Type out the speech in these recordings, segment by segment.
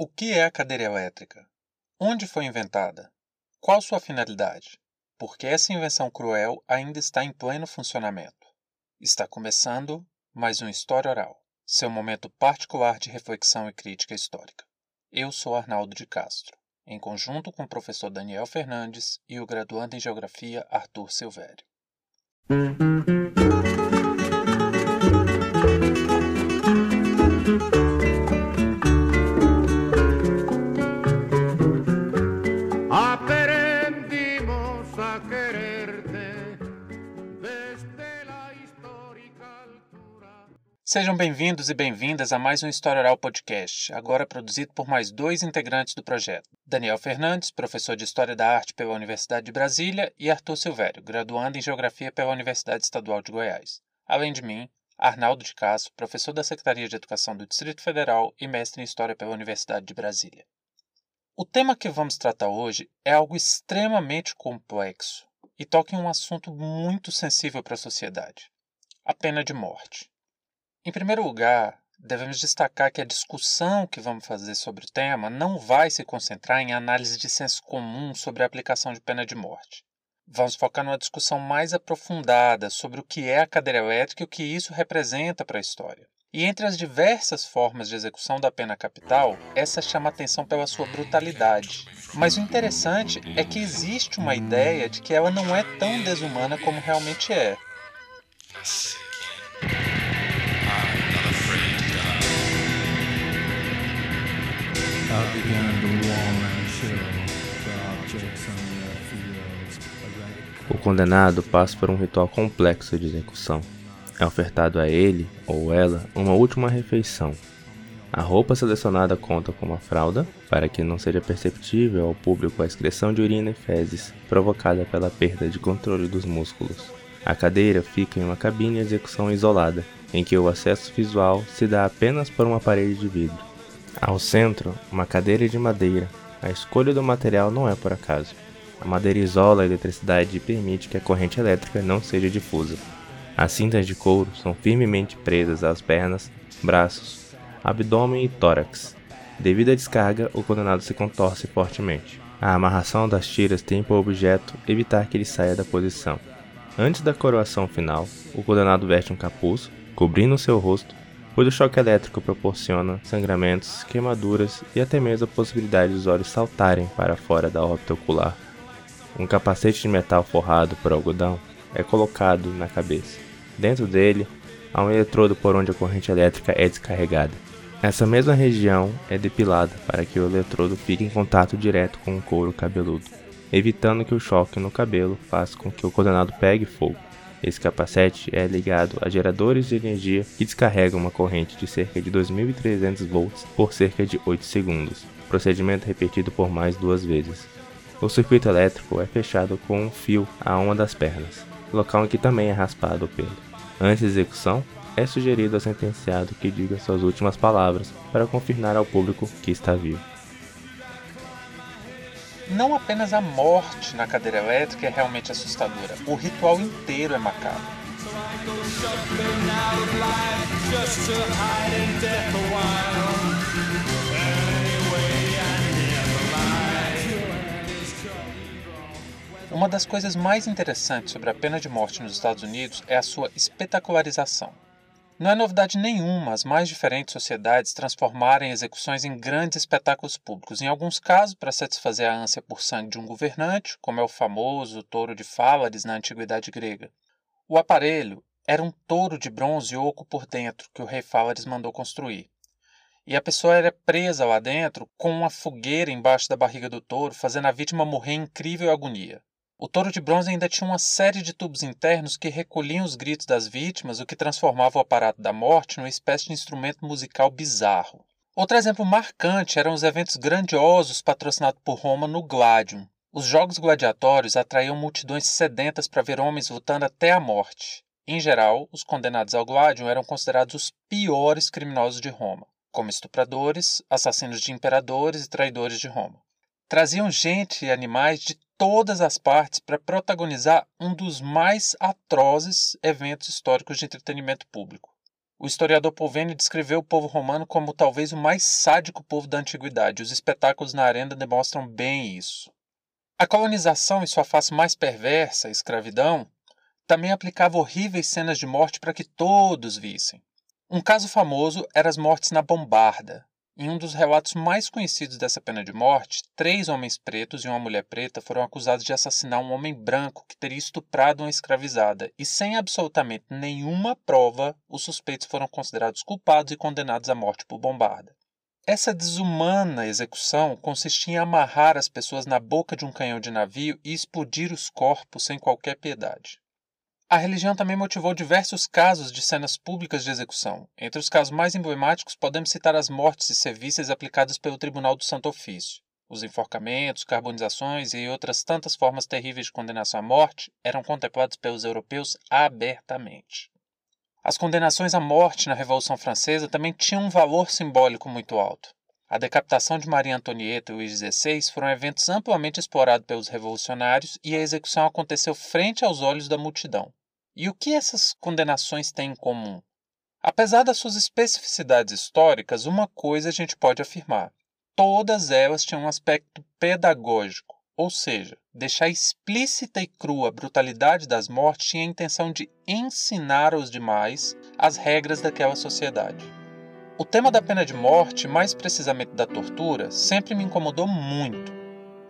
O que é a cadeira elétrica? Onde foi inventada? Qual sua finalidade? Por que essa invenção cruel ainda está em pleno funcionamento? Está começando mais um História Oral, seu momento particular de reflexão e crítica histórica. Eu sou Arnaldo de Castro, em conjunto com o professor Daniel Fernandes e o graduando em Geografia Arthur Silvério. Sejam bem-vindos e bem-vindas a mais um História Oral Podcast, agora produzido por mais dois integrantes do projeto. Daniel Fernandes, professor de História da Arte pela Universidade de Brasília, e Arthur Silvério, graduando em Geografia pela Universidade Estadual de Goiás. Além de mim, Arnaldo de Castro, professor da Secretaria de Educação do Distrito Federal e mestre em História pela Universidade de Brasília. O tema que vamos tratar hoje é algo extremamente complexo e toca em um assunto muito sensível para a sociedade: a pena de morte. Em primeiro lugar, devemos destacar que a discussão que vamos fazer sobre o tema não vai se concentrar em análise de senso comum sobre a aplicação de pena de morte. Vamos focar numa discussão mais aprofundada sobre o que é a cadeira elétrica e o que isso representa para a história. E entre as diversas formas de execução da pena capital, essa chama atenção pela sua brutalidade. Mas o interessante é que existe uma ideia de que ela não é tão desumana como realmente é. O condenado passa por um ritual complexo de execução. É ofertado a ele ou ela uma última refeição. A roupa selecionada conta com uma fralda, para que não seja perceptível ao público a excreção de urina e fezes provocada pela perda de controle dos músculos. A cadeira fica em uma cabine de execução isolada, em que o acesso visual se dá apenas por uma parede de vidro. Ao centro, uma cadeira de madeira. A escolha do material não é por acaso. A madeira isola a eletricidade e permite que a corrente elétrica não seja difusa. As cintas de couro são firmemente presas às pernas, braços, abdômen e tórax. Devido à descarga, o condenado se contorce fortemente. A amarração das tiras tem por objeto evitar que ele saia da posição. Antes da coroação final, o condenado veste um capuz, cobrindo seu rosto pois o choque elétrico proporciona sangramentos, queimaduras e até mesmo a possibilidade dos olhos saltarem para fora da órbita ocular. Um capacete de metal forrado por algodão é colocado na cabeça. Dentro dele há um eletrodo por onde a corrente elétrica é descarregada. Essa mesma região é depilada para que o eletrodo fique em contato direto com o couro cabeludo, evitando que o choque no cabelo faça com que o condenado pegue fogo. Esse capacete é ligado a geradores de energia que descarregam uma corrente de cerca de 2.300 volts por cerca de 8 segundos, procedimento repetido por mais duas vezes. O circuito elétrico é fechado com um fio a uma das pernas, local em que também é raspado o pelo. Antes da execução, é sugerido ao sentenciado que diga suas últimas palavras para confirmar ao público que está vivo. Não apenas a morte na cadeira elétrica é realmente assustadora, o ritual inteiro é macabro. Uma das coisas mais interessantes sobre a pena de morte nos Estados Unidos é a sua espetacularização. Não é novidade nenhuma as mais diferentes sociedades transformarem execuções em grandes espetáculos públicos, em alguns casos para satisfazer a ânsia por sangue de um governante, como é o famoso touro de Fálares na antiguidade grega. O aparelho era um touro de bronze oco por dentro que o rei Fálares mandou construir. E a pessoa era presa lá dentro com uma fogueira embaixo da barriga do touro, fazendo a vítima morrer em incrível agonia. O touro de bronze ainda tinha uma série de tubos internos que recolhiam os gritos das vítimas, o que transformava o aparato da morte numa espécie de instrumento musical bizarro. Outro exemplo marcante eram os eventos grandiosos patrocinados por Roma no Gladium. Os jogos gladiatórios atraíam multidões sedentas para ver homens lutando até a morte. Em geral, os condenados ao Gladium eram considerados os piores criminosos de Roma, como estupradores, assassinos de imperadores e traidores de Roma. Traziam gente e animais de todas as partes para protagonizar um dos mais atrozes eventos históricos de entretenimento público. O historiador Polveni descreveu o povo romano como talvez o mais sádico povo da antiguidade. Os espetáculos na arena demonstram bem isso. A colonização, em sua face mais perversa, a escravidão, também aplicava horríveis cenas de morte para que todos vissem. Um caso famoso era as mortes na Bombarda, em um dos relatos mais conhecidos dessa pena de morte, três homens pretos e uma mulher preta foram acusados de assassinar um homem branco que teria estuprado uma escravizada, e sem absolutamente nenhuma prova, os suspeitos foram considerados culpados e condenados à morte por bombarda. Essa desumana execução consistia em amarrar as pessoas na boca de um canhão de navio e explodir os corpos sem qualquer piedade. A religião também motivou diversos casos de cenas públicas de execução. Entre os casos mais emblemáticos, podemos citar as mortes e serviços aplicadas pelo Tribunal do Santo Ofício. Os enforcamentos, carbonizações e outras tantas formas terríveis de condenação à morte eram contemplados pelos europeus abertamente. As condenações à morte na Revolução Francesa também tinham um valor simbólico muito alto. A decapitação de Maria Antonieta e Luís XVI foram eventos amplamente explorados pelos revolucionários e a execução aconteceu frente aos olhos da multidão. E o que essas condenações têm em comum? Apesar das suas especificidades históricas, uma coisa a gente pode afirmar: todas elas tinham um aspecto pedagógico, ou seja, deixar explícita e crua a brutalidade das mortes tinha a intenção de ensinar aos demais as regras daquela sociedade. O tema da pena de morte, mais precisamente da tortura, sempre me incomodou muito.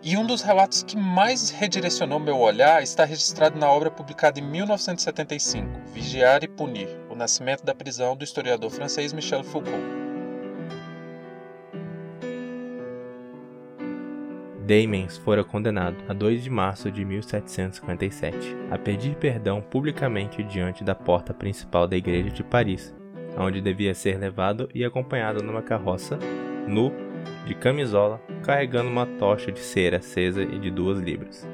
E um dos relatos que mais redirecionou meu olhar está registrado na obra publicada em 1975, Vigiar e Punir: O Nascimento da Prisão do historiador francês Michel Foucault. Damens fora condenado a 2 de março de 1757 a pedir perdão publicamente diante da porta principal da igreja de Paris, onde devia ser levado e acompanhado numa carroça, nu, de camisola, carregando uma tocha de cera acesa e de duas libras.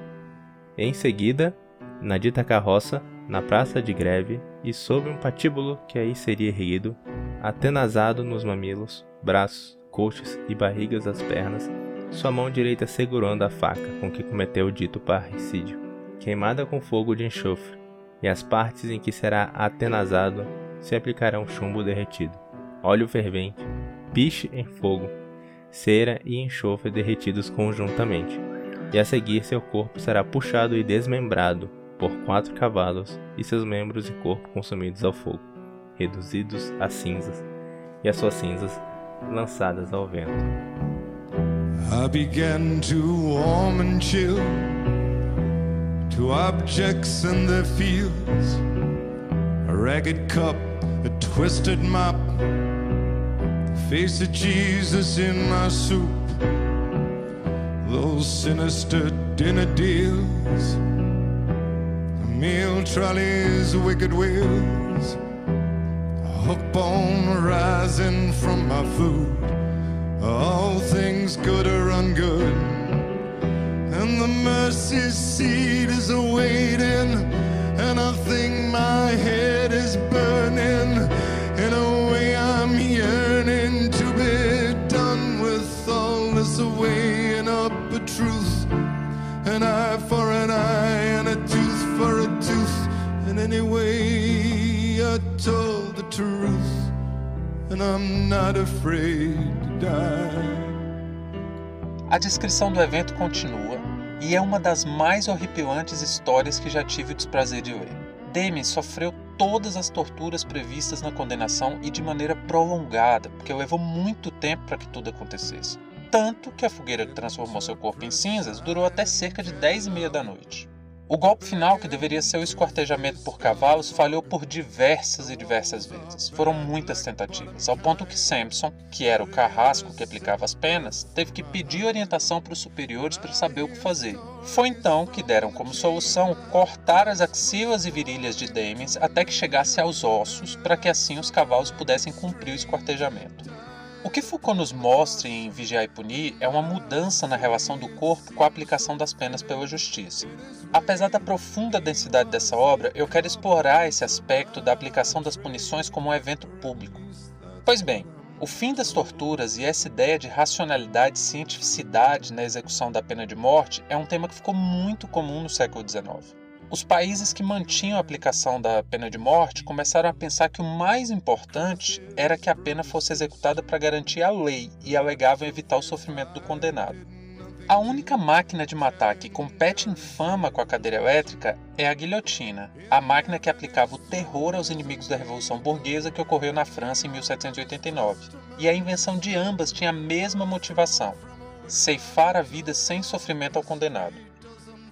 Em seguida, na dita carroça, na praça de greve e sob um patíbulo que aí seria erguido, atenazado nos mamilos, braços, coxas e barrigas das pernas, sua mão direita segurando a faca com que cometeu o dito parricídio, queimada com fogo de enxofre, e as partes em que será atenazado se aplicarão chumbo derretido, óleo fervente, piche em fogo, cera e enxofre derretidos conjuntamente, e a seguir seu corpo será puxado e desmembrado por quatro cavalos e seus membros e corpo consumidos ao fogo, reduzidos a cinzas, e as suas cinzas lançadas ao vento. I began to warm and chill to objects in the fields, a ragged cup, twisted mop face of Jesus in my soup. Those sinister dinner deals, the meal trolleys, wicked wheels, hook bone rising from my food. All things good or ungood, and the mercy seat is awaiting, and I think my head A descrição do evento continua e é uma das mais horripilantes histórias que já tive o desprazer de ler. Demi sofreu todas as torturas previstas na condenação e de maneira prolongada, porque levou muito tempo para que tudo acontecesse. Tanto que a fogueira que transformou seu corpo em cinzas durou até cerca de 10 e meia da noite. O golpe final, que deveria ser o esquartejamento por cavalos, falhou por diversas e diversas vezes. Foram muitas tentativas, ao ponto que Sampson, que era o carrasco que aplicava as penas, teve que pedir orientação para os superiores para saber o que fazer. Foi então que deram como solução cortar as axilas e virilhas de Damens até que chegasse aos ossos, para que assim os cavalos pudessem cumprir o esquartejamento. O que Foucault nos mostra em Vigiar e Punir é uma mudança na relação do corpo com a aplicação das penas pela justiça. Apesar da profunda densidade dessa obra, eu quero explorar esse aspecto da aplicação das punições como um evento público. Pois bem, o fim das torturas e essa ideia de racionalidade e cientificidade na execução da pena de morte é um tema que ficou muito comum no século XIX. Os países que mantinham a aplicação da pena de morte começaram a pensar que o mais importante era que a pena fosse executada para garantir a lei e alegavam evitar o sofrimento do condenado. A única máquina de matar que compete em fama com a cadeira elétrica é a guilhotina, a máquina que aplicava o terror aos inimigos da Revolução Burguesa que ocorreu na França em 1789. E a invenção de ambas tinha a mesma motivação: ceifar a vida sem sofrimento ao condenado.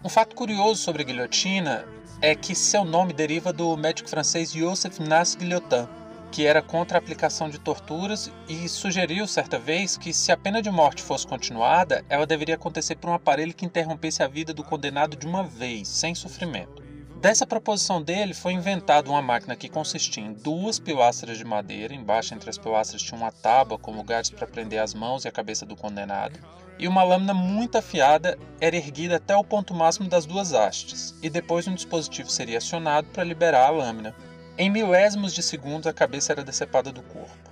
Um fato curioso sobre a guilhotina é que seu nome deriva do médico francês Joseph Nas Guillotin, que era contra a aplicação de torturas e sugeriu certa vez que se a pena de morte fosse continuada, ela deveria acontecer por um aparelho que interrompesse a vida do condenado de uma vez, sem sofrimento. Dessa proposição dele foi inventada uma máquina que consistia em duas pilastras de madeira, embaixo entre as pilastras tinha uma tábua com lugares para prender as mãos e a cabeça do condenado, e uma lâmina muito afiada era erguida até o ponto máximo das duas hastes, e depois um dispositivo seria acionado para liberar a lâmina. Em milésimos de segundos a cabeça era decepada do corpo.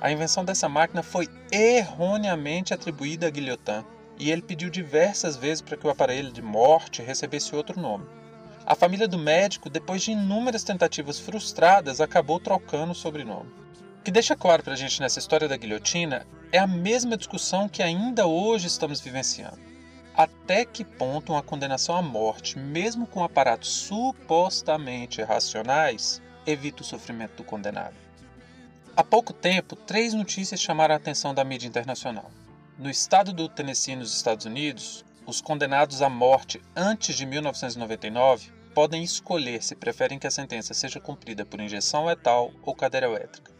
A invenção dessa máquina foi erroneamente atribuída a Guillotin, e ele pediu diversas vezes para que o aparelho de morte recebesse outro nome. A família do médico, depois de inúmeras tentativas frustradas, acabou trocando o sobrenome. O que deixa claro para a gente nessa história da guilhotina é a mesma discussão que ainda hoje estamos vivenciando. Até que ponto uma condenação à morte, mesmo com aparatos supostamente racionais, evita o sofrimento do condenado? Há pouco tempo, três notícias chamaram a atenção da mídia internacional. No estado do Tennessee, nos Estados Unidos, os condenados à morte antes de 1999 podem escolher se preferem que a sentença seja cumprida por injeção letal ou cadeira elétrica.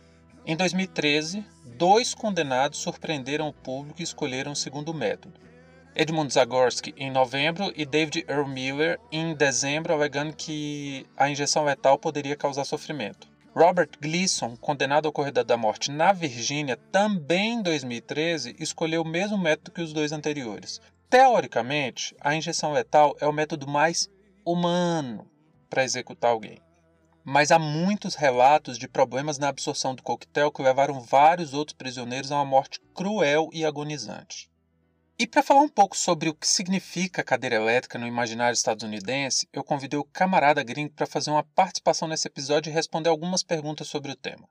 Em 2013, dois condenados surpreenderam o público e escolheram o segundo método. Edmund Zagorski em novembro e David Earl Miller em dezembro, alegando que a injeção letal poderia causar sofrimento. Robert Gleason, condenado ao corredor da morte na Virgínia, também em 2013, escolheu o mesmo método que os dois anteriores. Teoricamente, a injeção letal é o método mais humano para executar alguém mas há muitos relatos de problemas na absorção do coquetel que levaram vários outros prisioneiros a uma morte cruel e agonizante. E para falar um pouco sobre o que significa cadeira elétrica no imaginário estadunidense, eu convidei o camarada gringo para fazer uma participação nesse episódio e responder algumas perguntas sobre o tema.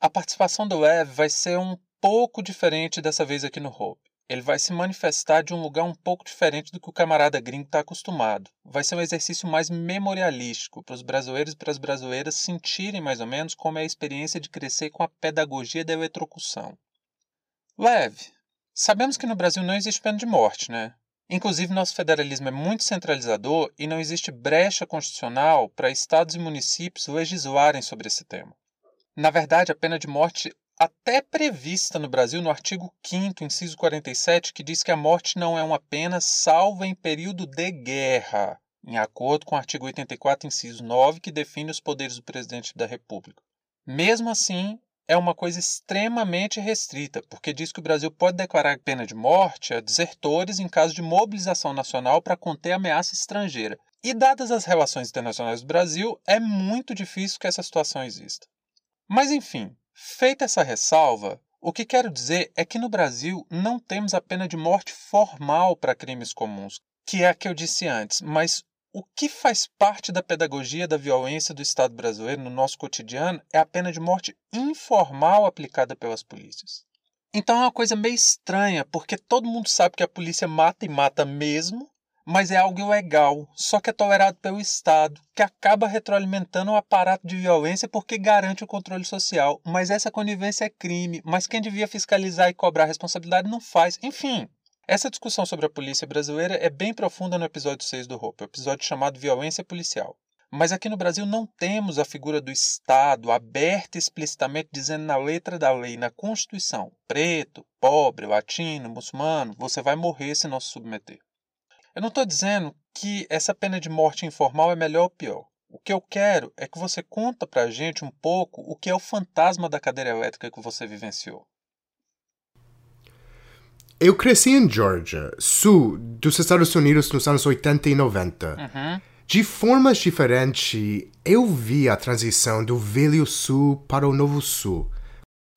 A participação do Lev vai ser um pouco diferente dessa vez aqui no Hope ele vai se manifestar de um lugar um pouco diferente do que o camarada gringo está acostumado. Vai ser um exercício mais memorialístico para os brasileiros e para as brasileiras sentirem mais ou menos como é a experiência de crescer com a pedagogia da eletrocução. Leve. Sabemos que no Brasil não existe pena de morte, né? Inclusive, nosso federalismo é muito centralizador e não existe brecha constitucional para estados e municípios legislarem sobre esse tema. Na verdade, a pena de morte até prevista no Brasil no artigo 5 inciso 47, que diz que a morte não é uma pena salva em período de guerra, em acordo com o artigo 84, inciso 9, que define os poderes do presidente da República. Mesmo assim, é uma coisa extremamente restrita, porque diz que o Brasil pode declarar pena de morte a desertores em caso de mobilização nacional para conter ameaça estrangeira. E dadas as relações internacionais do Brasil, é muito difícil que essa situação exista. Mas enfim, Feita essa ressalva, o que quero dizer é que no Brasil não temos a pena de morte formal para crimes comuns, que é a que eu disse antes, mas o que faz parte da pedagogia da violência do Estado brasileiro no nosso cotidiano é a pena de morte informal aplicada pelas polícias. Então é uma coisa meio estranha, porque todo mundo sabe que a polícia mata e mata mesmo, mas é algo ilegal, só que é tolerado pelo Estado, que acaba retroalimentando o aparato de violência porque garante o controle social. Mas essa conivência é crime, mas quem devia fiscalizar e cobrar responsabilidade não faz. Enfim, essa discussão sobre a polícia brasileira é bem profunda no episódio 6 do Hope, episódio chamado Violência Policial. Mas aqui no Brasil não temos a figura do Estado aberta explicitamente dizendo na letra da lei, na Constituição: preto, pobre, latino, muçulmano, você vai morrer se não se submeter. Eu não estou dizendo que essa pena de morte informal é melhor ou pior. O que eu quero é que você conta para a gente um pouco o que é o fantasma da cadeira elétrica que você vivenciou. Eu cresci em Georgia, sul dos Estados Unidos nos anos 80 e 90. Uhum. De formas diferentes, eu vi a transição do velho sul para o novo sul.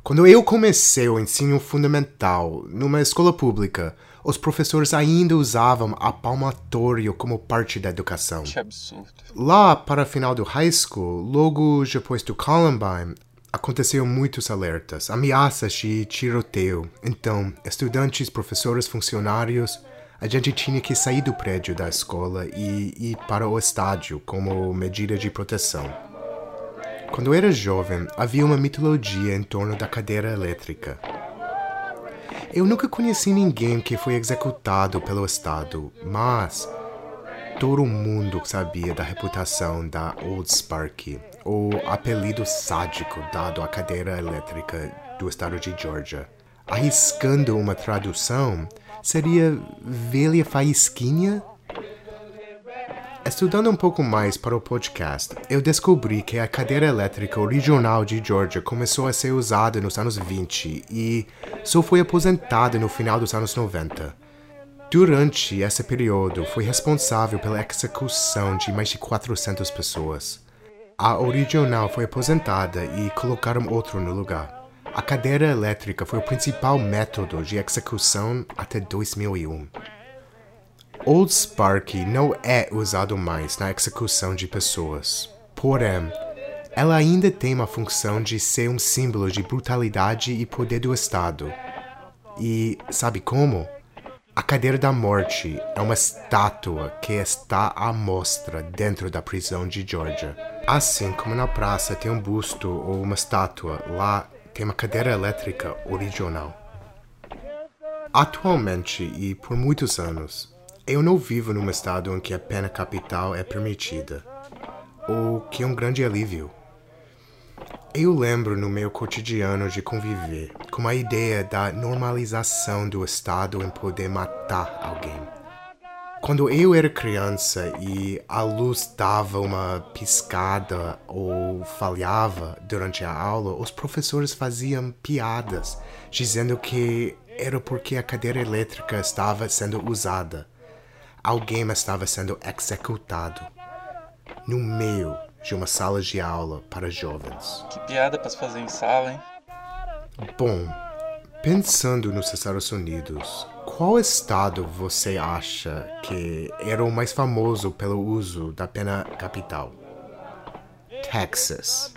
Quando eu comecei o ensino fundamental numa escola pública, os professores ainda usavam a palmatório como parte da educação. Que absurdo. Lá para o final do high school, logo depois do Columbine, aconteceram muitos alertas, ameaças de tiroteio. Então, estudantes, professores, funcionários, a gente tinha que sair do prédio da escola e ir para o estádio como medida de proteção. Quando eu era jovem, havia uma mitologia em torno da cadeira elétrica. Eu nunca conheci ninguém que foi executado pelo Estado, mas todo mundo sabia da reputação da Old Sparky, o apelido sádico dado à cadeira elétrica do estado de Georgia. Arriscando uma tradução, seria velha faísquinha Estudando um pouco mais para o podcast, eu descobri que a cadeira elétrica original de Georgia começou a ser usada nos anos 20 e só foi aposentada no final dos anos 90. Durante esse período, foi responsável pela execução de mais de 400 pessoas. A original foi aposentada e colocaram outro no lugar. A cadeira elétrica foi o principal método de execução até 2001. Old Sparky não é usado mais na execução de pessoas. Porém, ela ainda tem uma função de ser um símbolo de brutalidade e poder do Estado. E sabe como? A cadeira da morte é uma estátua que está à mostra dentro da prisão de Georgia. Assim como na praça tem um busto ou uma estátua, lá tem uma cadeira elétrica original. Atualmente e por muitos anos, eu não vivo num estado em que a pena capital é permitida, o que é um grande alívio. Eu lembro no meu cotidiano de conviver com a ideia da normalização do Estado em poder matar alguém. Quando eu era criança e a luz dava uma piscada ou falhava durante a aula, os professores faziam piadas, dizendo que era porque a cadeira elétrica estava sendo usada alguém estava sendo executado no meio de uma sala de aula para jovens. Que piada para se fazer em sala, hein? Bom, pensando nos Estados Unidos, qual estado você acha que era o mais famoso pelo uso da pena capital? Texas.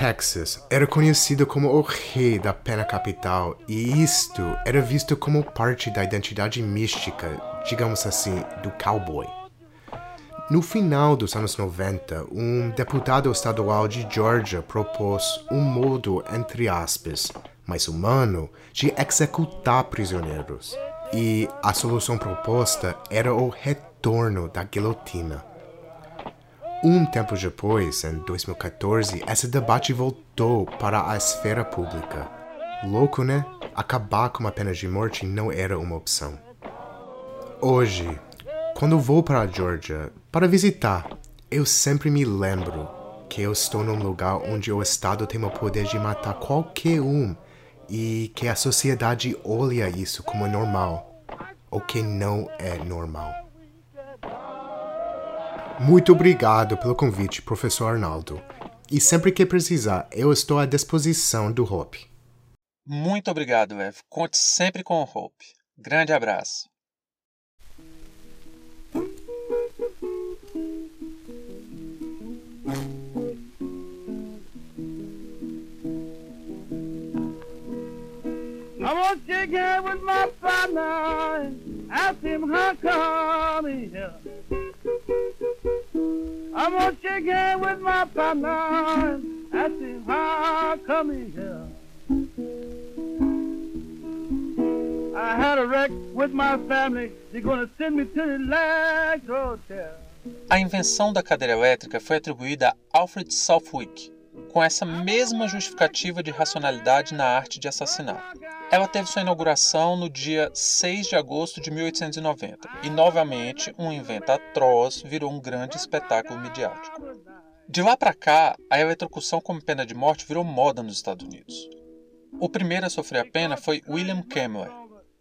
Texas era conhecido como o rei da pena capital e isto era visto como parte da identidade mística, digamos assim, do cowboy. No final dos anos 90, um deputado estadual de Georgia propôs um modo, entre aspas, mais humano de executar prisioneiros. E a solução proposta era o retorno da guilhotina. Um tempo depois, em 2014, esse debate voltou para a esfera pública. Louco, né? Acabar com a pena de morte não era uma opção. Hoje, quando vou para a Georgia para visitar, eu sempre me lembro que eu estou num lugar onde o Estado tem o poder de matar qualquer um e que a sociedade olha isso como normal, o que não é normal. Muito obrigado pelo convite, professor Arnaldo. E sempre que precisar, eu estou à disposição do Hope. Muito obrigado, Ev. Conte sempre com o Hope. Grande abraço. I want to get with my partner, ask him how come here. I'm shake hands with my partner how come here. I had a wreck with my family. They're gonna send me to the electric hotel. A invenção da cadeira elétrica foi atribuída a Alfred Southwick, com essa mesma justificativa de racionalidade na arte de assassinar. Ela teve sua inauguração no dia 6 de agosto de 1890 e, novamente, um invento atroz virou um grande espetáculo midiático. De lá para cá, a eletrocução como pena de morte virou moda nos Estados Unidos. O primeiro a sofrer a pena foi William Kemmler,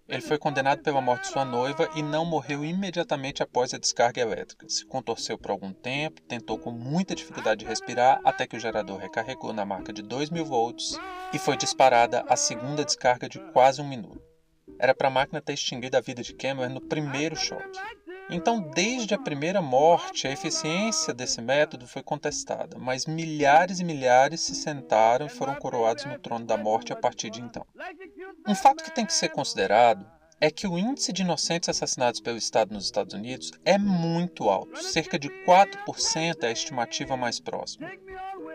Ele foi condenado pela morte de sua noiva e não morreu imediatamente após a descarga elétrica. Se contorceu por algum tempo, tentou com muita dificuldade de respirar até que o gerador recarregou na marca de 2.000 volts e foi disparada a segunda descarga de quase um minuto. Era para a máquina ter extinguido a vida de Cameron no primeiro choque. Então, desde a primeira morte, a eficiência desse método foi contestada, mas milhares e milhares se sentaram e foram coroados no trono da morte a partir de então. Um fato que tem que ser considerado é que o índice de inocentes assassinados pelo Estado nos Estados Unidos é muito alto, cerca de 4% é a estimativa mais próxima.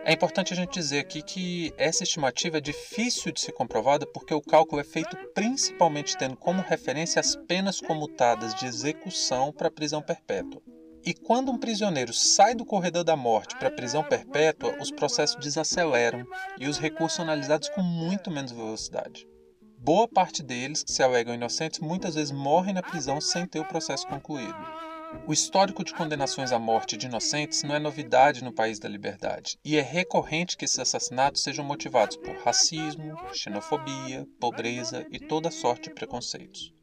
É importante a gente dizer aqui que essa estimativa é difícil de ser comprovada porque o cálculo é feito principalmente tendo como referência as penas comutadas de execução para prisão perpétua. E quando um prisioneiro sai do corredor da morte para prisão perpétua, os processos desaceleram e os recursos são analisados com muito menos velocidade. Boa parte deles, que se alegam inocentes, muitas vezes morrem na prisão sem ter o processo concluído. O histórico de condenações à morte de inocentes não é novidade no país da liberdade, e é recorrente que esses assassinatos sejam motivados por racismo, xenofobia, pobreza e toda sorte de preconceitos.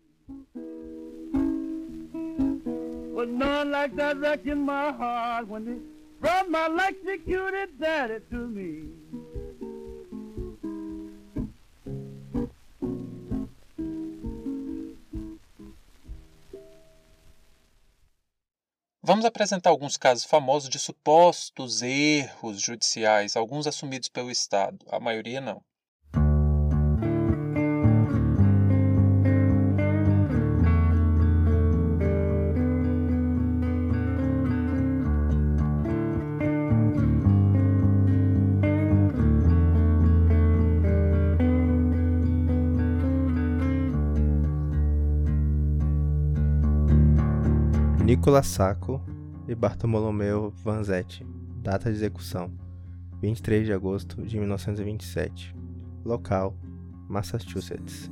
Vamos apresentar alguns casos famosos de supostos erros judiciais, alguns assumidos pelo Estado, a maioria não. Nicolas Sacco e Bartolomeu Vanzetti. Data de execução: 23 de agosto de 1927. Local: Massachusetts.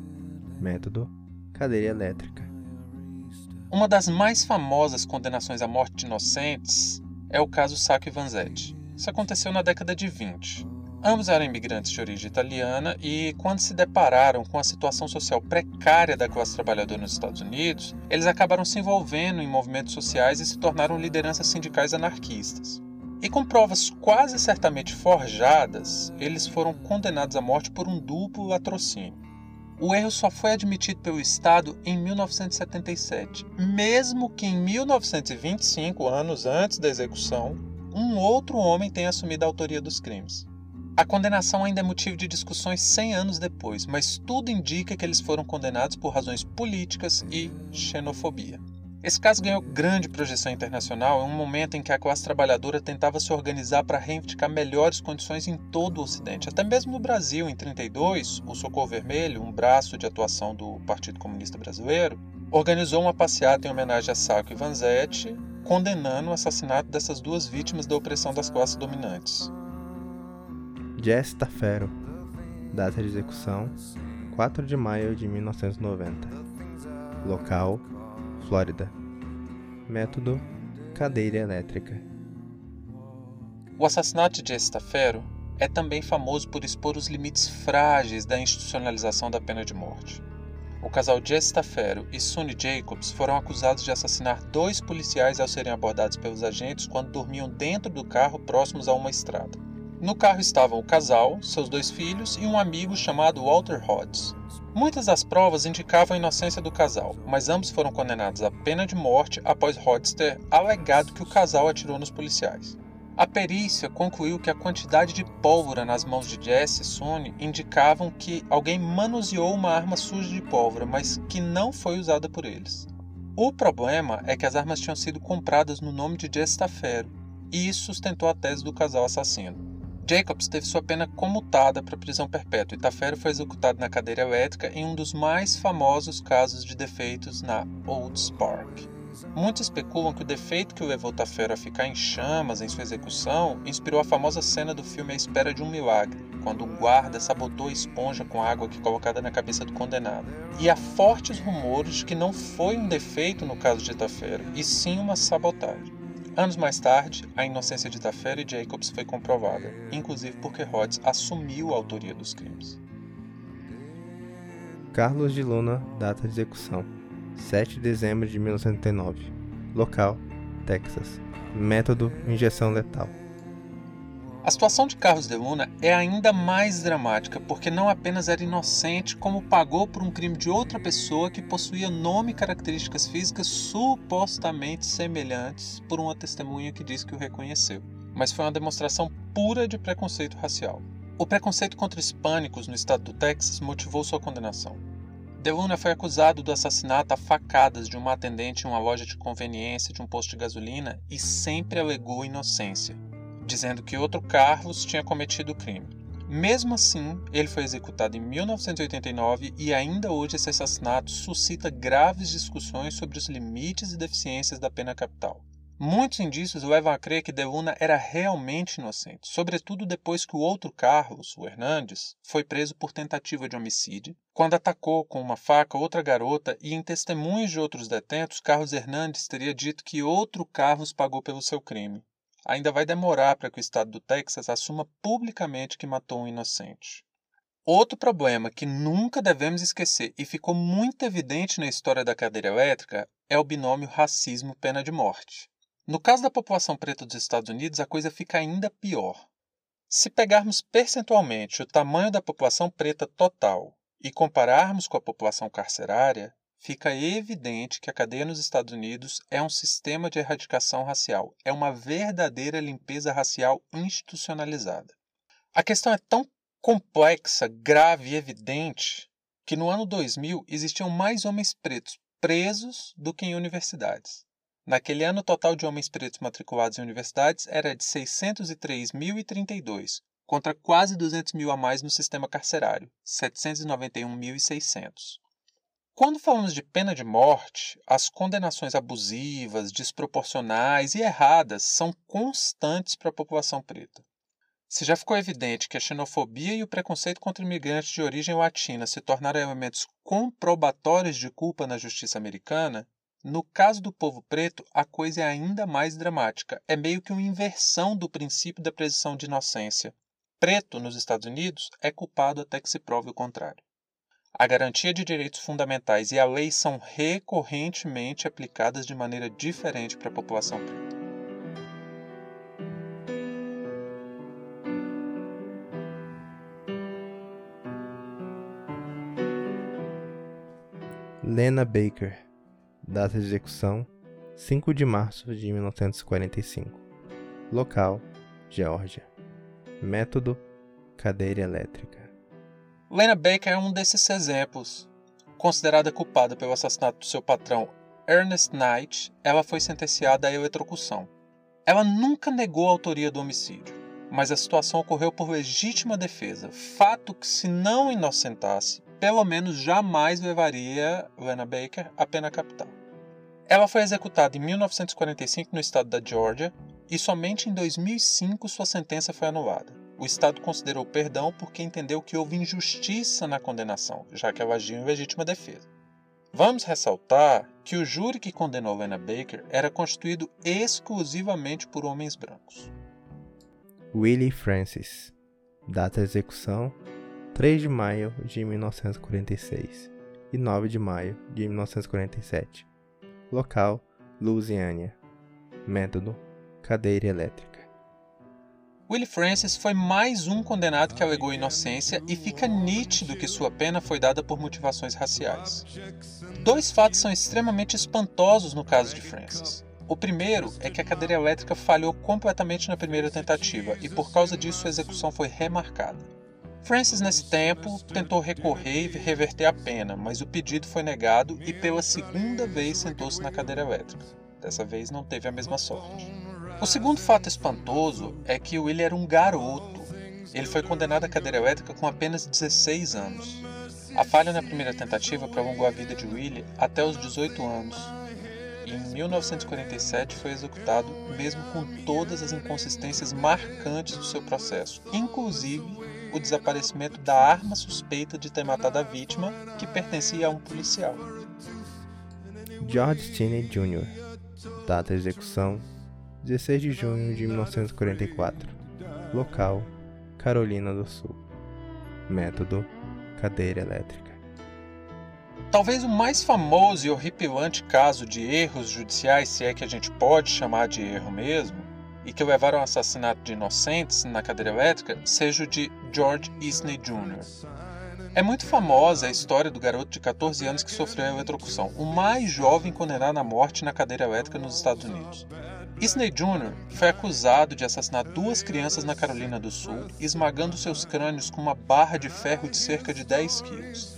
Método: cadeira elétrica. Uma das mais famosas condenações à morte de inocentes é o caso Sacco e Vanzetti. Isso aconteceu na década de 20. Ambos eram imigrantes de origem italiana e, quando se depararam com a situação social precária da classe trabalhadora nos Estados Unidos, eles acabaram se envolvendo em movimentos sociais e se tornaram lideranças sindicais anarquistas. E com provas quase certamente forjadas, eles foram condenados à morte por um duplo latrocínio. O erro só foi admitido pelo Estado em 1977, mesmo que em 1925, anos antes da execução, um outro homem tenha assumido a autoria dos crimes. A condenação ainda é motivo de discussões 100 anos depois, mas tudo indica que eles foram condenados por razões políticas e xenofobia. Esse caso ganhou grande projeção internacional em um momento em que a classe trabalhadora tentava se organizar para reivindicar melhores condições em todo o Ocidente. Até mesmo no Brasil, em 1932, o Socorro Vermelho, um braço de atuação do Partido Comunista Brasileiro, organizou uma passeata em homenagem a Sacco e Vanzetti, condenando o assassinato dessas duas vítimas da opressão das classes dominantes. Jess Tafero. Data de execução: 4 de maio de 1990. Local: Flórida. Método: cadeira elétrica. O assassinato de Jess Tafero é também famoso por expor os limites frágeis da institucionalização da pena de morte. O casal Jess Tafero e Sonny Jacobs foram acusados de assassinar dois policiais ao serem abordados pelos agentes quando dormiam dentro do carro próximos a uma estrada. No carro estavam o casal, seus dois filhos e um amigo chamado Walter Hodges. Muitas das provas indicavam a inocência do casal, mas ambos foram condenados à pena de morte após Hodges ter alegado que o casal atirou nos policiais. A perícia concluiu que a quantidade de pólvora nas mãos de Jesse e Sonny indicavam que alguém manuseou uma arma suja de pólvora, mas que não foi usada por eles. O problema é que as armas tinham sido compradas no nome de Jesse Tafero, e isso sustentou a tese do casal assassino. Jacobs teve sua pena comutada para prisão perpétua e Tafero foi executado na cadeira elétrica em um dos mais famosos casos de defeitos na Olds Park. Muitos especulam que o defeito que levou Tafero a ficar em chamas em sua execução inspirou a famosa cena do filme A Espera de um Milagre, quando um guarda sabotou a esponja com água que colocada na cabeça do condenado. E há fortes rumores de que não foi um defeito no caso de Tafero, e sim uma sabotagem. Anos mais tarde, a inocência de Tafera e Jacobs foi comprovada, inclusive porque Rhodes assumiu a autoria dos crimes. Carlos de Luna, data de execução: 7 de dezembro de 1909. Local: Texas. Método: injeção letal. A situação de Carlos de Luna é ainda mais dramática porque não apenas era inocente, como pagou por um crime de outra pessoa que possuía nome e características físicas supostamente semelhantes por uma testemunha que diz que o reconheceu. Mas foi uma demonstração pura de preconceito racial. O preconceito contra hispânicos no estado do Texas motivou sua condenação. De Luna foi acusado do assassinato a facadas de uma atendente em uma loja de conveniência de um posto de gasolina e sempre alegou inocência dizendo que outro Carlos tinha cometido o crime. Mesmo assim, ele foi executado em 1989 e ainda hoje esse assassinato suscita graves discussões sobre os limites e deficiências da pena capital. Muitos indícios levam a crer que De Luna era realmente inocente, sobretudo depois que o outro Carlos, o Hernandes, foi preso por tentativa de homicídio, quando atacou com uma faca outra garota e em testemunhos de outros detentos, Carlos Hernandes teria dito que outro Carlos pagou pelo seu crime ainda vai demorar para que o estado do Texas assuma publicamente que matou um inocente. Outro problema que nunca devemos esquecer e ficou muito evidente na história da cadeira elétrica é o binômio racismo-pena de morte. No caso da população preta dos Estados Unidos, a coisa fica ainda pior. Se pegarmos percentualmente o tamanho da população preta total e compararmos com a população carcerária, fica evidente que a cadeia nos Estados Unidos é um sistema de erradicação racial, é uma verdadeira limpeza racial institucionalizada. A questão é tão complexa, grave e evidente que no ano 2000 existiam mais homens pretos presos do que em universidades. Naquele ano, o total de homens pretos matriculados em universidades era de 603.032, contra quase 200 mil a mais no sistema carcerário, 791.600. Quando falamos de pena de morte, as condenações abusivas, desproporcionais e erradas são constantes para a população preta. Se já ficou evidente que a xenofobia e o preconceito contra imigrantes de origem latina se tornaram elementos comprobatórios de culpa na justiça americana, no caso do povo preto, a coisa é ainda mais dramática. É meio que uma inversão do princípio da presunção de inocência. Preto, nos Estados Unidos, é culpado até que se prove o contrário. A garantia de direitos fundamentais e a lei são recorrentemente aplicadas de maneira diferente para a população preta. Lena Baker, data de execução 5 de março de 1945. Local: Geórgia. Método: cadeira elétrica. Lena Baker é um desses exemplos. Considerada culpada pelo assassinato do seu patrão Ernest Knight, ela foi sentenciada à eletrocução. Ela nunca negou a autoria do homicídio, mas a situação ocorreu por legítima defesa, fato que, se não inocentasse, pelo menos jamais levaria Lena Baker à pena capital. Ela foi executada em 1945 no estado da Georgia e somente em 2005 sua sentença foi anulada. O Estado considerou perdão porque entendeu que houve injustiça na condenação, já que ela agiu em legítima defesa. Vamos ressaltar que o júri que condenou Lena Baker era constituído exclusivamente por homens brancos. Willie Francis, data de execução 3 de maio de 1946 e 9 de maio de 1947. Local: Louisiana. Método: cadeira elétrica. Willie Francis foi mais um condenado que alegou inocência e fica nítido que sua pena foi dada por motivações raciais. Dois fatos são extremamente espantosos no caso de Francis. O primeiro é que a cadeira elétrica falhou completamente na primeira tentativa e por causa disso a execução foi remarcada. Francis, nesse tempo, tentou recorrer e reverter a pena, mas o pedido foi negado e pela segunda vez sentou-se na cadeira elétrica. Dessa vez não teve a mesma sorte. O segundo fato espantoso é que Willie era um garoto. Ele foi condenado à cadeira elétrica com apenas 16 anos. A falha na primeira tentativa prolongou a vida de Willie até os 18 anos. Em 1947 foi executado, mesmo com todas as inconsistências marcantes do seu processo, inclusive o desaparecimento da arma suspeita de ter matado a vítima, que pertencia a um policial. George Stinney Jr. Data de execução 16 de junho de 1944. Local: Carolina do Sul. Método: cadeira elétrica. Talvez o mais famoso e horripilante caso de erros judiciais, se é que a gente pode chamar de erro mesmo, e que levaram ao assassinato de inocentes na cadeira elétrica, seja o de George Isney Jr. É muito famosa a história do garoto de 14 anos que sofreu a eletrocução, o mais jovem condenado à morte na cadeira elétrica nos Estados Unidos. Isney Jr. foi acusado de assassinar duas crianças na Carolina do Sul, esmagando seus crânios com uma barra de ferro de cerca de 10 quilos.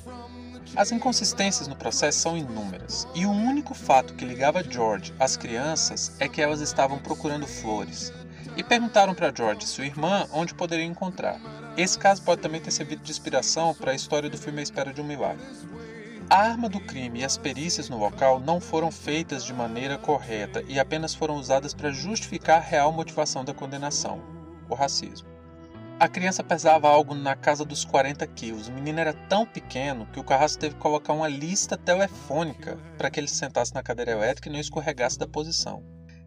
As inconsistências no processo são inúmeras, e o único fato que ligava George às crianças é que elas estavam procurando flores, e perguntaram para George, sua irmã, onde poderiam encontrar. Esse caso pode também ter servido de inspiração para a história do filme A Espera de um Milagre. A arma do crime e as perícias no local não foram feitas de maneira correta e apenas foram usadas para justificar a real motivação da condenação: o racismo. A criança pesava algo na casa dos 40 quilos. O menino era tão pequeno que o carrasco teve que colocar uma lista telefônica para que ele se sentasse na cadeira elétrica e não escorregasse da posição.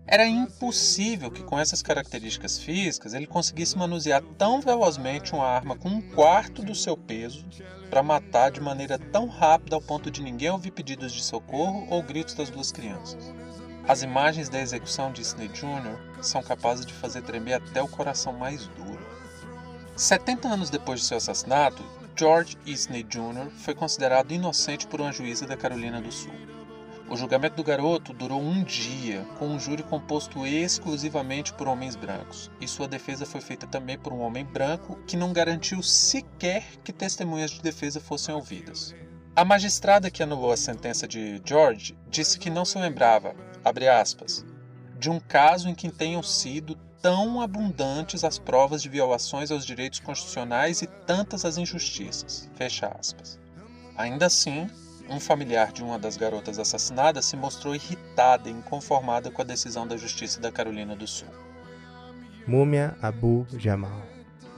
Era impossível que, com essas características físicas, ele conseguisse manusear tão velozmente uma arma com um quarto do seu peso para matar de maneira tão rápida ao ponto de ninguém ouvir pedidos de socorro ou gritos das duas crianças. As imagens da execução de Sidney Jr. são capazes de fazer tremer até o coração mais duro. 70 anos depois de seu assassinato, George Isney Jr. foi considerado inocente por uma juíza da Carolina do Sul. O julgamento do garoto durou um dia, com um júri composto exclusivamente por homens brancos, e sua defesa foi feita também por um homem branco que não garantiu sequer que testemunhas de defesa fossem ouvidas. A magistrada que anulou a sentença de George disse que não se lembrava, aspas, de um caso em que tenham sido tão abundantes as provas de violações aos direitos constitucionais e tantas as injustiças. Fecha aspas. Ainda assim, um familiar de uma das garotas assassinadas se mostrou irritada e inconformada com a decisão da Justiça da Carolina do Sul. Múmia Abu Jamal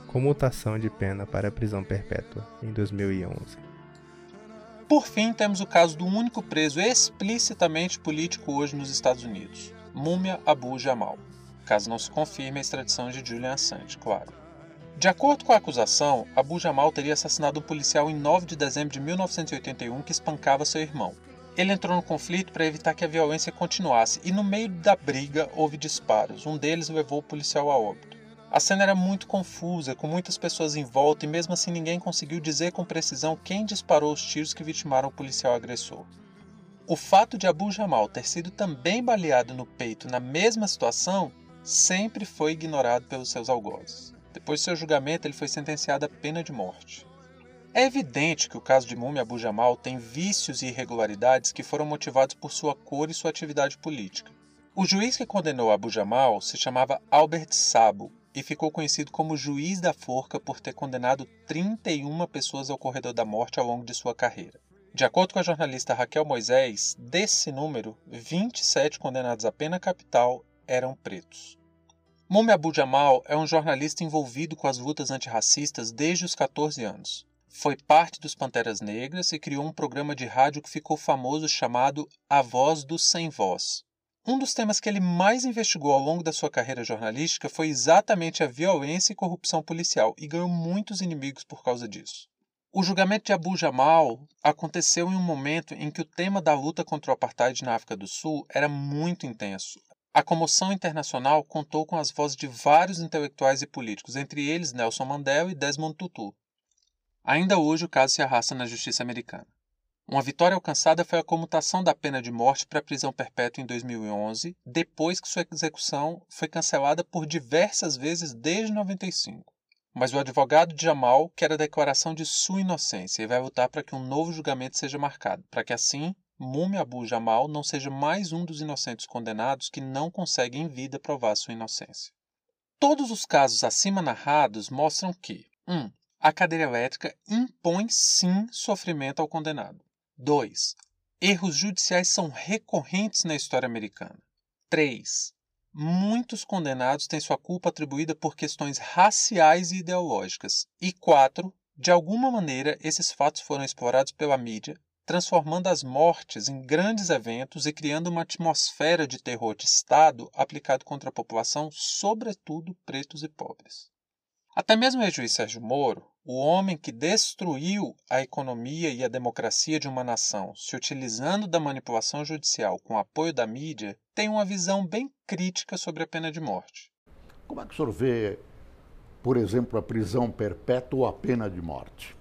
comutação de pena para prisão perpétua em 2011. Por fim, temos o caso do único preso explicitamente político hoje nos Estados Unidos, Múmia Abu Jamal, caso não se confirme a extradição de Julian Assange, claro. De acordo com a acusação, Abu Jamal teria assassinado um policial em 9 de dezembro de 1981 que espancava seu irmão. Ele entrou no conflito para evitar que a violência continuasse e, no meio da briga, houve disparos. Um deles levou o policial a óbito. A cena era muito confusa, com muitas pessoas em volta e, mesmo assim, ninguém conseguiu dizer com precisão quem disparou os tiros que vitimaram o policial agressor. O fato de Abu Jamal ter sido também baleado no peito na mesma situação sempre foi ignorado pelos seus algozes. Depois de seu julgamento, ele foi sentenciado à pena de morte. É evidente que o caso de Mumi Abu Jamal tem vícios e irregularidades que foram motivados por sua cor e sua atividade política. O juiz que condenou Abu Jamal se chamava Albert Sabo e ficou conhecido como juiz da forca por ter condenado 31 pessoas ao corredor da morte ao longo de sua carreira. De acordo com a jornalista Raquel Moisés, desse número, 27 condenados à pena capital eram pretos. Momi Abu Jamal é um jornalista envolvido com as lutas antirracistas desde os 14 anos. Foi parte dos Panteras Negras e criou um programa de rádio que ficou famoso chamado A Voz do Sem Voz. Um dos temas que ele mais investigou ao longo da sua carreira jornalística foi exatamente a violência e corrupção policial e ganhou muitos inimigos por causa disso. O julgamento de Abu Jamal aconteceu em um momento em que o tema da luta contra o apartheid na África do Sul era muito intenso. A comoção internacional contou com as vozes de vários intelectuais e políticos, entre eles Nelson Mandela e Desmond Tutu. Ainda hoje o caso se arrasta na justiça americana. Uma vitória alcançada foi a comutação da pena de morte para prisão perpétua em 2011, depois que sua execução foi cancelada por diversas vezes desde 95. Mas o advogado de Jamal quer a declaração de sua inocência e vai lutar para que um novo julgamento seja marcado, para que assim Mumi Abu Jamal não seja mais um dos inocentes condenados que não consegue em vida provar sua inocência. Todos os casos acima narrados mostram que 1. Um, a cadeira elétrica impõe sim sofrimento ao condenado. 2. Erros judiciais são recorrentes na história americana. 3. Muitos condenados têm sua culpa atribuída por questões raciais e ideológicas. E 4. De alguma maneira, esses fatos foram explorados pela mídia transformando as mortes em grandes eventos e criando uma atmosfera de terror de Estado aplicado contra a população, sobretudo pretos e pobres. Até mesmo o ex-juiz Sérgio Moro, o homem que destruiu a economia e a democracia de uma nação se utilizando da manipulação judicial com apoio da mídia, tem uma visão bem crítica sobre a pena de morte. Como é que o senhor vê, por exemplo, a prisão perpétua ou a pena de morte?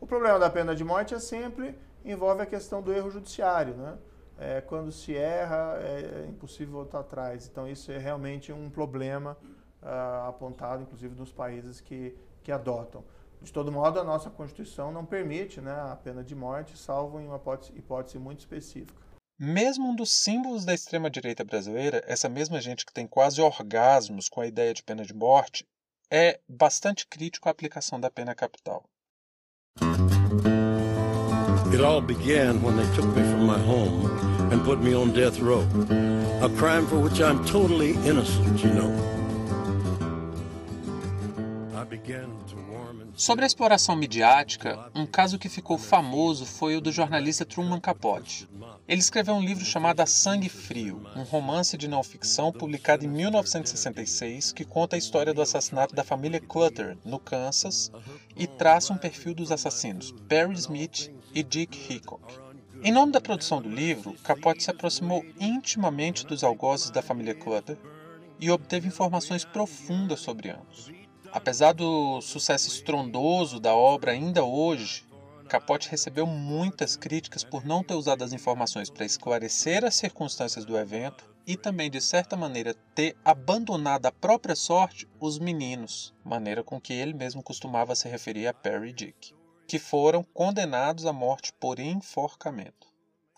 O problema da pena de morte é sempre envolve a questão do erro judiciário, né? É, quando se erra, é impossível voltar atrás. Então, isso é realmente um problema uh, apontado, inclusive, nos países que, que adotam. De todo modo, a nossa Constituição não permite né, a pena de morte, salvo em uma hipótese, hipótese muito específica. Mesmo um dos símbolos da extrema-direita brasileira, essa mesma gente que tem quase orgasmos com a ideia de pena de morte, é bastante crítico à aplicação da pena capital. It all began when they took me from my home and put me on death row. A crime for which I'm totally innocent, you know. Sobre a exploração midiática, um caso que ficou famoso foi o do jornalista Truman Capote. Ele escreveu um livro chamado A Sangue Frio, um romance de não ficção publicado em 1966 que conta a história do assassinato da família Clutter, no Kansas, e traça um perfil dos assassinos Perry Smith e Dick Hickok. Em nome da produção do livro, Capote se aproximou intimamente dos algozes da família Clutter e obteve informações profundas sobre ambos. Apesar do sucesso estrondoso da obra ainda hoje, Capote recebeu muitas críticas por não ter usado as informações para esclarecer as circunstâncias do evento e também, de certa maneira, ter abandonado à própria sorte os meninos, maneira com que ele mesmo costumava se referir a Perry e Dick, que foram condenados à morte por enforcamento.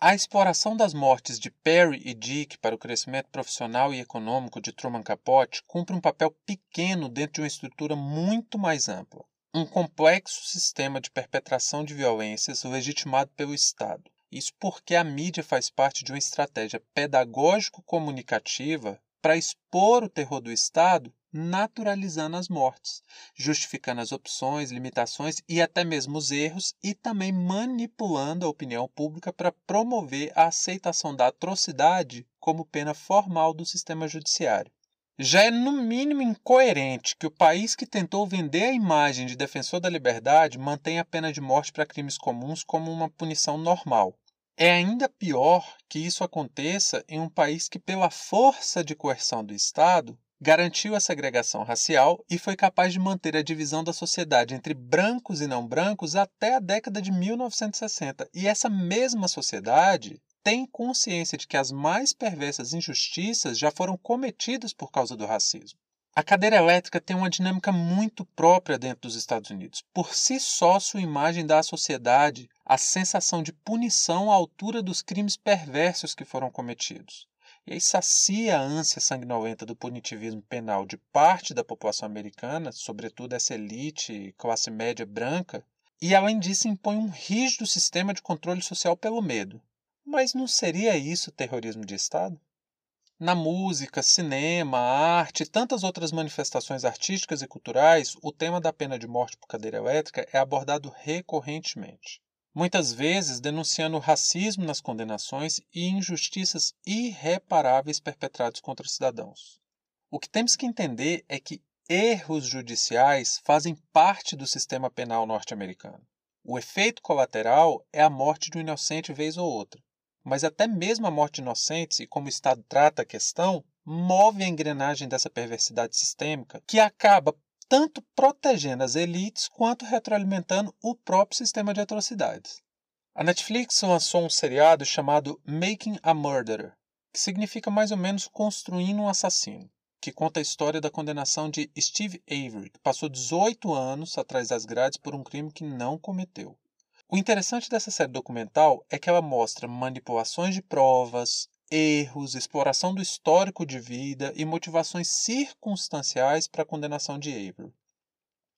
A exploração das mortes de Perry e Dick para o crescimento profissional e econômico de Truman Capote cumpre um papel pequeno dentro de uma estrutura muito mais ampla. Um complexo sistema de perpetração de violências legitimado pelo Estado. Isso porque a mídia faz parte de uma estratégia pedagógico-comunicativa para expor o terror do Estado naturalizando as mortes, justificando as opções, limitações e até mesmo os erros e também manipulando a opinião pública para promover a aceitação da atrocidade como pena formal do sistema judiciário. Já é no mínimo incoerente que o país que tentou vender a imagem de defensor da liberdade mantenha a pena de morte para crimes comuns como uma punição normal. É ainda pior que isso aconteça em um país que, pela força de coerção do Estado, garantiu a segregação racial e foi capaz de manter a divisão da sociedade entre brancos e não brancos até a década de 1960. E essa mesma sociedade tem consciência de que as mais perversas injustiças já foram cometidas por causa do racismo. A cadeira elétrica tem uma dinâmica muito própria dentro dos Estados Unidos. Por si só, sua imagem dá à sociedade a sensação de punição à altura dos crimes perversos que foram cometidos e aí sacia a ânsia sanguinolenta do punitivismo penal de parte da população americana, sobretudo essa elite classe média branca, e além disso impõe um rígido sistema de controle social pelo medo. Mas não seria isso terrorismo de Estado? Na música, cinema, arte e tantas outras manifestações artísticas e culturais, o tema da pena de morte por cadeira elétrica é abordado recorrentemente muitas vezes denunciando racismo nas condenações e injustiças irreparáveis perpetrados contra cidadãos. O que temos que entender é que erros judiciais fazem parte do sistema penal norte-americano. O efeito colateral é a morte de um inocente vez ou outra. Mas até mesmo a morte inocentes e como o Estado trata a questão move a engrenagem dessa perversidade sistêmica que acaba tanto protegendo as elites quanto retroalimentando o próprio sistema de atrocidades. A Netflix lançou um seriado chamado Making a Murderer, que significa mais ou menos construindo um assassino, que conta a história da condenação de Steve Avery, que passou 18 anos atrás das grades por um crime que não cometeu. O interessante dessa série documental é que ela mostra manipulações de provas, erros, exploração do histórico de vida e motivações circunstanciais para a condenação de Avery.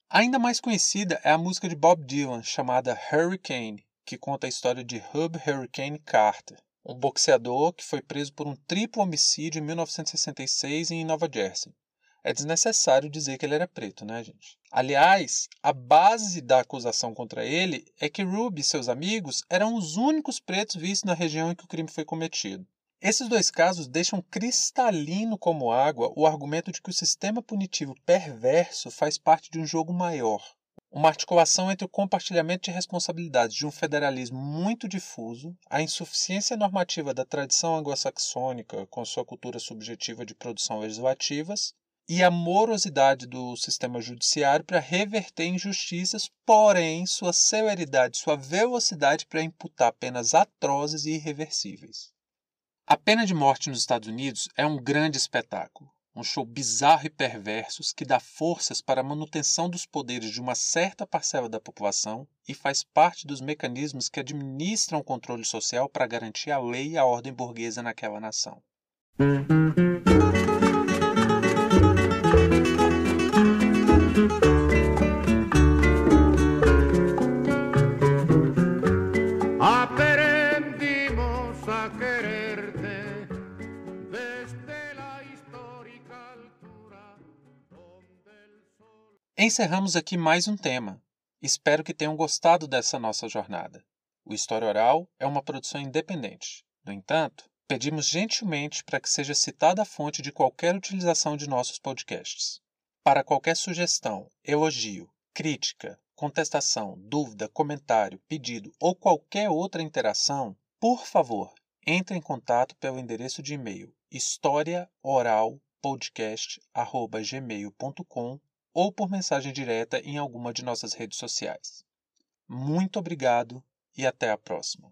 Ainda mais conhecida é a música de Bob Dylan chamada Hurricane, que conta a história de Hub Hurricane Carter, um boxeador que foi preso por um triplo homicídio em 1966 em Nova Jersey. É desnecessário dizer que ele era preto, né, gente? Aliás, a base da acusação contra ele é que Ruby e seus amigos eram os únicos pretos vistos na região em que o crime foi cometido. Esses dois casos deixam cristalino como água o argumento de que o sistema punitivo perverso faz parte de um jogo maior, uma articulação entre o compartilhamento de responsabilidades de um federalismo muito difuso, a insuficiência normativa da tradição anglo-saxônica com sua cultura subjetiva de produção legislativas e a morosidade do sistema judiciário para reverter injustiças, porém sua celeridade, sua velocidade para imputar penas atrozes e irreversíveis. A pena de morte nos Estados Unidos é um grande espetáculo um show bizarro e perverso que dá forças para a manutenção dos poderes de uma certa parcela da população e faz parte dos mecanismos que administram o controle social para garantir a lei e a ordem burguesa naquela nação. Encerramos aqui mais um tema. Espero que tenham gostado dessa nossa jornada. O História Oral é uma produção independente. No entanto, pedimos gentilmente para que seja citada a fonte de qualquer utilização de nossos podcasts. Para qualquer sugestão, elogio, crítica, contestação, dúvida, comentário, pedido ou qualquer outra interação, por favor, entre em contato pelo endereço de e-mail historiaoralpodcast.gmail.com ou por mensagem direta em alguma de nossas redes sociais. Muito obrigado e até a próxima.